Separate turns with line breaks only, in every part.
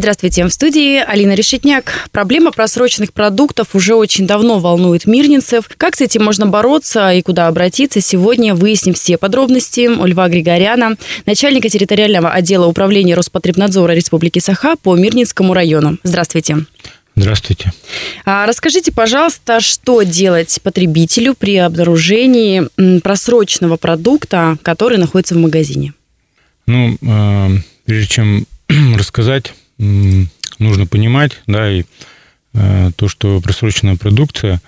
Здравствуйте, в студии Алина Решетняк. Проблема просроченных продуктов уже очень давно волнует мирнинцев. Как с этим можно бороться и куда обратиться, сегодня выясним все подробности у Льва Григоряна, начальника территориального отдела управления Роспотребнадзора Республики Саха по Мирнинскому району. Здравствуйте.
Здравствуйте.
А расскажите, пожалуйста, что делать потребителю при обнаружении просроченного продукта, который находится в магазине?
Ну, э, прежде чем рассказать, нужно понимать, да, и э, то, что просроченная продукция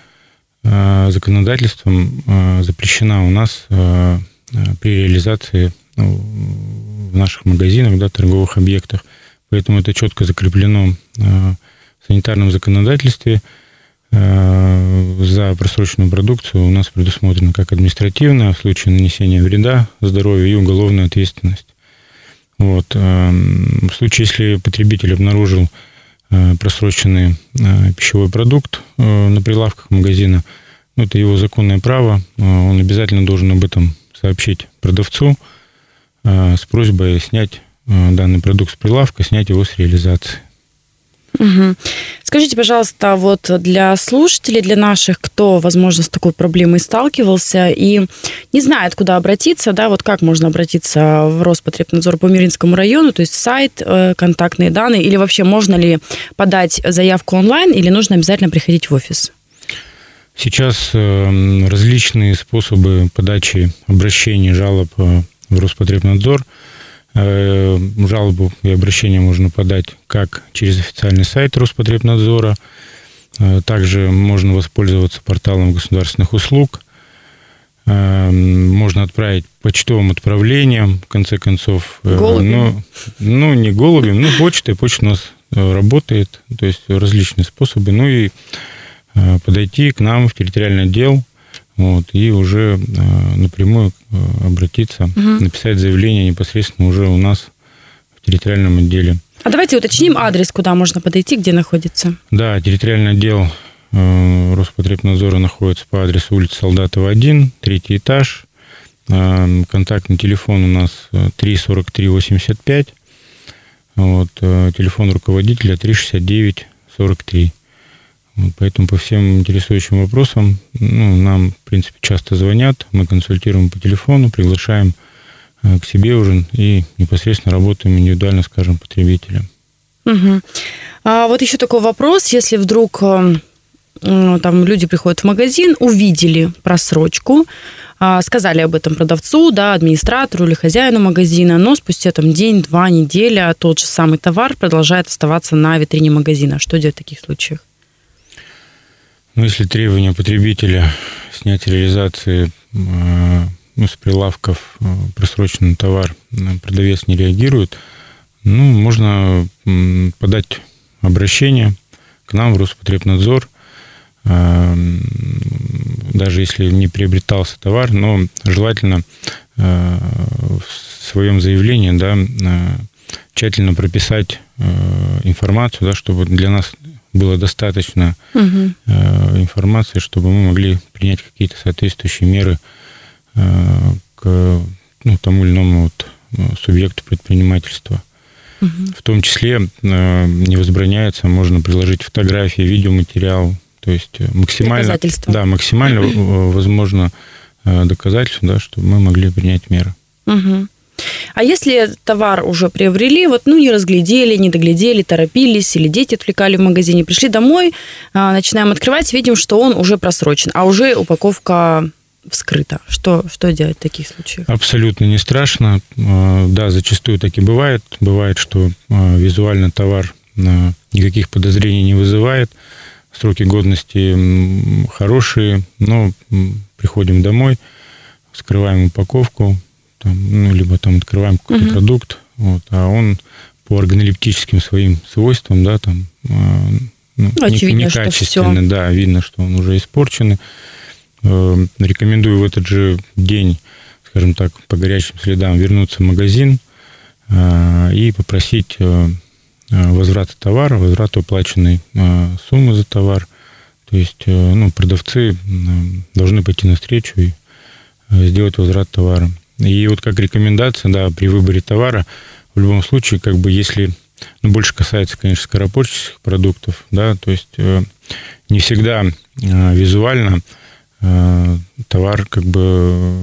э, законодательством э, запрещена у нас при реализации ну, в наших магазинах, да, торговых объектах. Поэтому это четко закреплено в санитарном законодательстве. За просроченную продукцию у нас предусмотрено как административная в случае нанесения вреда здоровью и уголовная ответственность. Вот. Эм, в случае, если потребитель обнаружил э, просроченный э, пищевой продукт э, на прилавках магазина, ну, это его законное право, он обязательно должен об этом сообщить продавцу с просьбой снять данный продукт с прилавка, снять его с реализации.
Угу. Скажите, пожалуйста, вот для слушателей, для наших, кто, возможно, с такой проблемой сталкивался и не знает, куда обратиться, да, вот как можно обратиться в Роспотребнадзор по Миринскому району, то есть сайт, э, контактные данные, или вообще можно ли подать заявку онлайн, или нужно обязательно приходить в офис?
Сейчас э, различные способы подачи обращений, жалоб э, в Роспотребнадзор – жалобу и обращение можно подать как через официальный сайт Роспотребнадзора, э, также можно воспользоваться порталом государственных услуг, э, можно отправить почтовым отправлением, в конце концов.
Голубем?
Ну, ну, не голубем, ну, почтой. Почта у нас работает, то есть различные способы. Ну и подойти к нам в территориальный отдел, вот, и уже э, напрямую э, обратиться, угу. написать заявление непосредственно уже у нас в территориальном отделе.
А давайте уточним адрес, куда можно подойти, где находится.
Да, территориальный отдел э, Роспотребнадзора находится по адресу улица Солдатова 1, третий этаж. Контактный телефон у нас 34385. Вот, телефон руководителя 369 43. Поэтому по всем интересующим вопросам ну, нам, в принципе, часто звонят, мы консультируем по телефону, приглашаем э, к себе уже и непосредственно работаем индивидуально, скажем, потребителем.
Угу. А вот еще такой вопрос, если вдруг э, там люди приходят в магазин, увидели просрочку, а, сказали об этом продавцу, да, администратору или хозяину магазина, но спустя там день, два, неделя тот же самый товар продолжает оставаться на витрине магазина. Что делать в таких случаях?
Ну, если требования потребителя снять реализации э, ну, с прилавков э, просроченный товар э, продавец не реагирует, ну, можно подать обращение к нам в Роспотребнадзор, даже если не приобретался товар, но желательно в своем заявлении да, тщательно прописать информацию, да, чтобы для нас было достаточно угу. информации, чтобы мы могли принять какие-то соответствующие меры э, к ну, тому или иному вот э, субъекту предпринимательства. Угу. В том числе не возбраняется, можно приложить фотографии, видеоматериал, то есть максимально, да, максимально возможно доказательство, да, чтобы мы могли принять меры.
Угу. А если товар уже приобрели, вот, ну, не разглядели, не доглядели, торопились, или дети отвлекали в магазине, пришли домой, а, начинаем открывать, видим, что он уже просрочен, а уже упаковка вскрыта. Что, что делать в таких случаях?
Абсолютно не страшно. А, да, зачастую так и бывает. Бывает, что а, визуально товар никаких подозрений не вызывает. Сроки годности хорошие, но приходим домой, вскрываем упаковку, там, ну, либо там открываем какой-то угу. продукт, вот, а он по органолептическим своим свойствам, да, там, а, ну, Очевидно, некачественный, да, видно, что он уже испорченный. Э, рекомендую в этот же день, скажем так, по горячим следам вернуться в магазин э, и попросить э, возврата товара, возврата уплаченной суммы за товар. То есть ну, продавцы должны пойти навстречу и сделать возврат товара. И вот как рекомендация, да, при выборе товара, в любом случае, как бы если, ну, больше касается, конечно, скоропортящих продуктов, да, то есть не всегда визуально товар как бы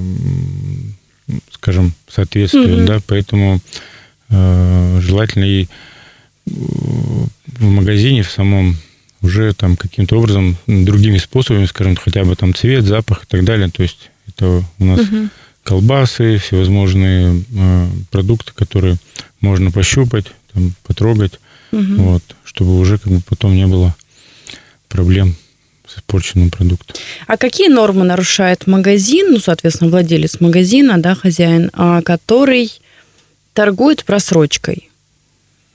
скажем, соответствует, mm-hmm. да, поэтому э, желательно и в магазине в самом уже там каким-то образом другими способами, скажем, хотя бы там цвет, запах и так далее. То есть это у нас угу. Колбасы, всевозможные э, продукты, которые можно пощупать, там, потрогать, угу. вот, чтобы уже как бы потом не было проблем с испорченным продуктом.
А какие нормы нарушает магазин, ну, соответственно, владелец магазина, да, хозяин, а, который торгует просрочкой?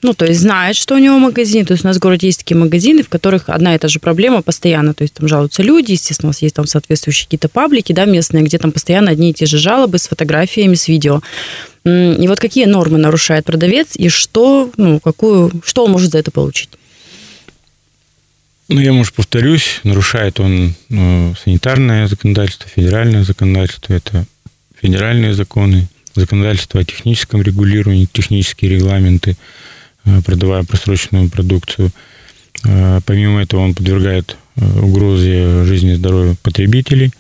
Ну, то есть знает, что у него магазин. То есть у нас в городе есть такие магазины, в которых одна и та же проблема постоянно. То есть там жалуются люди, естественно, у нас есть там соответствующие какие-то паблики, да, местные, где там постоянно одни и те же жалобы с фотографиями, с видео. И вот какие нормы нарушает продавец и что, ну, какую, что он может за это получить?
Ну, я, может, повторюсь, нарушает он ну, санитарное законодательство, федеральное законодательство, это федеральные законы, законодательство о техническом регулировании, технические регламенты, продавая просроченную продукцию. Э, помимо этого он подвергает э, угрозе жизни и здоровью потребителей.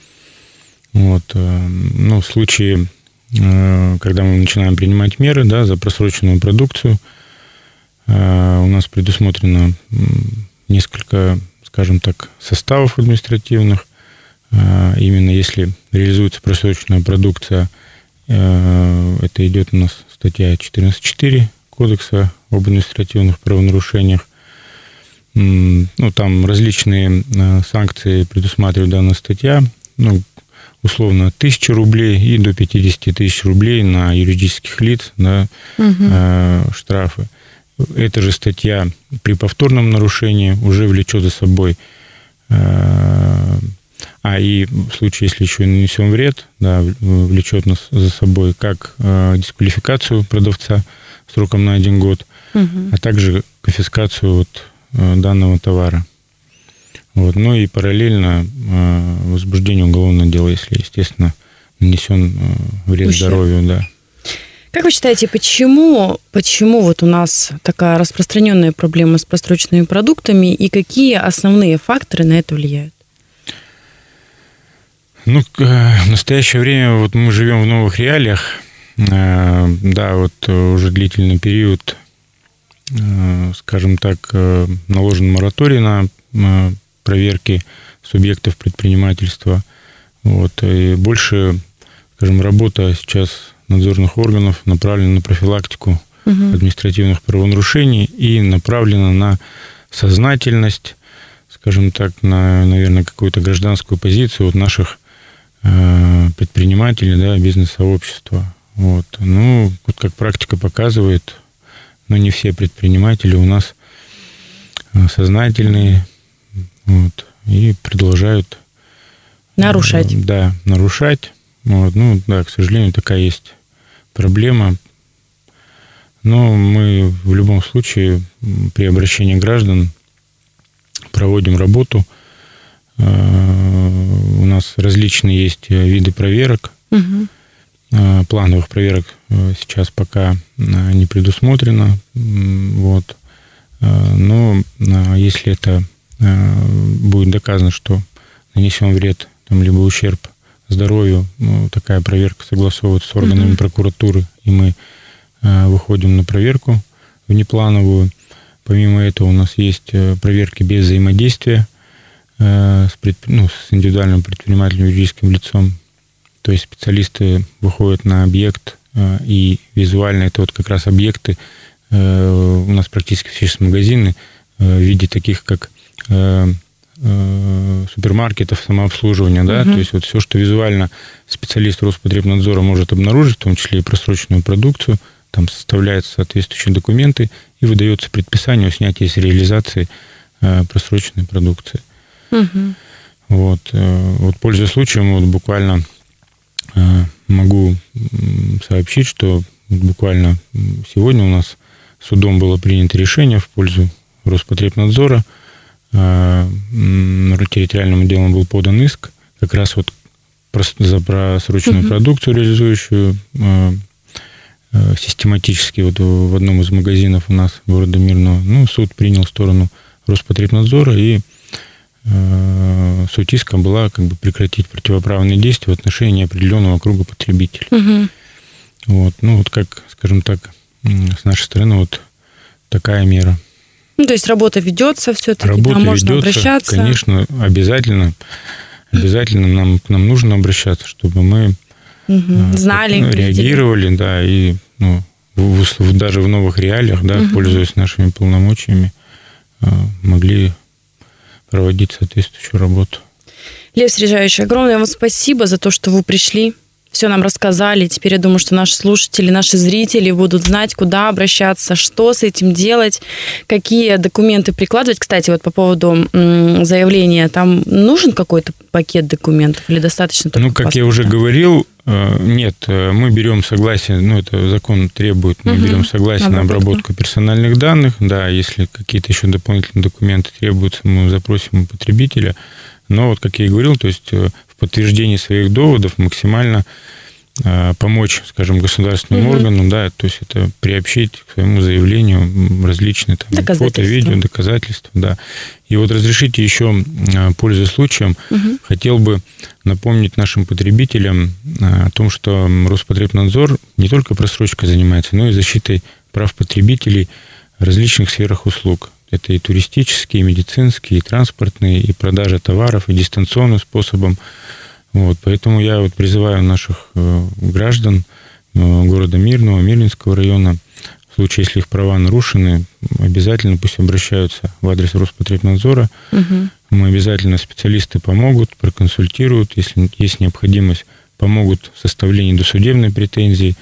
Вот. Ну, в случае, когда мы начинаем принимать меры да, за просроченную продукцию, у нас предусмотрено несколько, скажем так, составов административных. Именно если реализуется просроченная продукция, э, это идет у нас статья 14.4 Кодекса об административных правонарушениях. Ну, там различные э, санкции предусматривает данная статья. Ну, условно, 1000 рублей и до 50 тысяч рублей на юридических лиц, да, угу. штрафы. Эта же статья при повторном нарушении уже влечет за собой э, а и в случае, если еще и нанесен вред, да, влечет нас за собой как э, дисквалификацию продавца сроком на один год, угу. а также конфискацию вот э, данного товара. Вот. Ну и параллельно возбуждение уголовного дела, если, естественно, нанесен вред Ущерб. здоровью, да.
Как вы считаете, почему, почему вот у нас такая распространенная проблема с просроченными продуктами и какие основные факторы на это влияют?
Ну, э, в настоящее время вот мы живем в новых реалиях. Э, да, вот уже длительный период, э, скажем так, наложен мораторий на проверки субъектов предпринимательства. Вот, и больше, скажем, работа сейчас надзорных органов направлена на профилактику угу. административных правонарушений и направлена на сознательность, скажем так, на, наверное, какую-то гражданскую позицию от наших э, предпринимателей, да, бизнес-сообщества. Вот. Ну, вот как практика показывает, но не все предприниматели у нас э, сознательные, вот, и продолжают
нарушать. Э,
да, нарушать. Вот, ну, да, к сожалению, такая есть проблема. Но мы в любом случае при обращении граждан проводим работу. Э, у нас различные есть виды проверок. Угу. Плановых проверок э, сейчас пока не предусмотрено. Вот. Но если это будет доказано, что нанесен вред там, либо ущерб здоровью. Ну, такая проверка согласовывается с органами угу. прокуратуры, и мы э, выходим на проверку внеплановую. Помимо этого у нас есть э, проверки без взаимодействия э, с, предп... ну, с индивидуальным предпринимателем юридическим лицом. То есть специалисты выходят на объект, э, и визуально это вот как раз объекты. Э, у нас практически все магазины э, в виде таких, как супермаркетов, самообслуживания, да, угу. то есть вот все, что визуально специалист Роспотребнадзора может обнаружить, в том числе и просроченную продукцию, там составляются соответствующие документы и выдается предписание о снятии с реализации просроченной продукции. Угу. Вот, вот пользуясь случаем, вот буквально могу сообщить, что буквально сегодня у нас судом было принято решение в пользу Роспотребнадзора. Территориальным отделом был подан иск как раз вот за просроченную угу. продукцию, реализующую систематически вот в одном из магазинов у нас города Мирного. Ну, суд принял сторону Роспотребнадзора, и э, суть иска была как бы прекратить противоправные действия в отношении определенного круга потребителей. Угу. Вот, ну, вот как, скажем так, с нашей стороны вот такая мера.
Ну, то есть работа ведется все-таки,
работа
там можно
ведется,
обращаться.
Конечно, обязательно. Обязательно нам, к нам нужно обращаться, чтобы мы
угу. знали,
ну, реагировали, видели. да, и ну, в, в, даже в новых реалиях, да, угу. пользуясь нашими полномочиями, э, могли проводить соответствующую работу.
Лев Срежаевич, огромное вам спасибо за то, что вы пришли все нам рассказали. Теперь я думаю, что наши слушатели, наши зрители будут знать, куда обращаться, что с этим делать, какие документы прикладывать. Кстати, вот по поводу заявления, там нужен какой-то пакет документов или достаточно только
Ну, как паспорта? я уже говорил, нет, э, мы берем согласие, ну, это закон требует, мы угу. берем согласие на обработку персональных данных, да, если какие-то еще дополнительные документы требуются, мы запросим у потребителя. Но вот, как я и говорил, то есть э, в подтверждении своих доводов максимально э, помочь, скажем, государственным угу. органам, да, то есть это приобщить к своему заявлению различные там, фото, видео, доказательства, да. И вот разрешите еще, э, пользуясь случаем, угу. хотел бы напомнить нашим потребителям о том, что Роспотребнадзор не только просрочкой занимается, но и защитой прав потребителей в различных сферах услуг. Это и туристические, и медицинские, и транспортные, и продажа товаров, и дистанционным способом. Вот, поэтому я вот призываю наших э, граждан э, города Мирного, Мирнинского района, в случае, если их права нарушены, обязательно пусть обращаются в адрес Роспотребнадзора. Угу. Мы обязательно специалисты помогут, проконсультируют, если есть необходимость, помогут в составлении досудебной претензии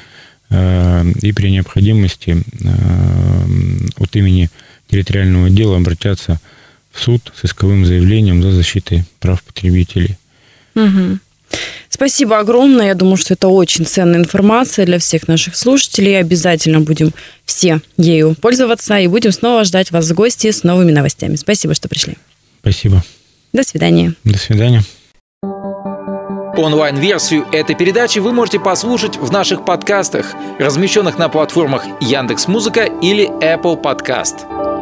э, и при необходимости от имени территориального отдела обратятся в суд с исковым заявлением за защитой прав потребителей.
Угу. Спасибо огромное. Я думаю, что это очень ценная информация для всех наших слушателей. Обязательно будем все ею пользоваться и будем снова ждать вас в гости с новыми новостями. Спасибо, что пришли.
Спасибо.
До свидания.
До свидания.
Онлайн-версию этой передачи вы можете послушать в наших подкастах, размещенных на платформах Яндекс.Музыка или Apple Podcast.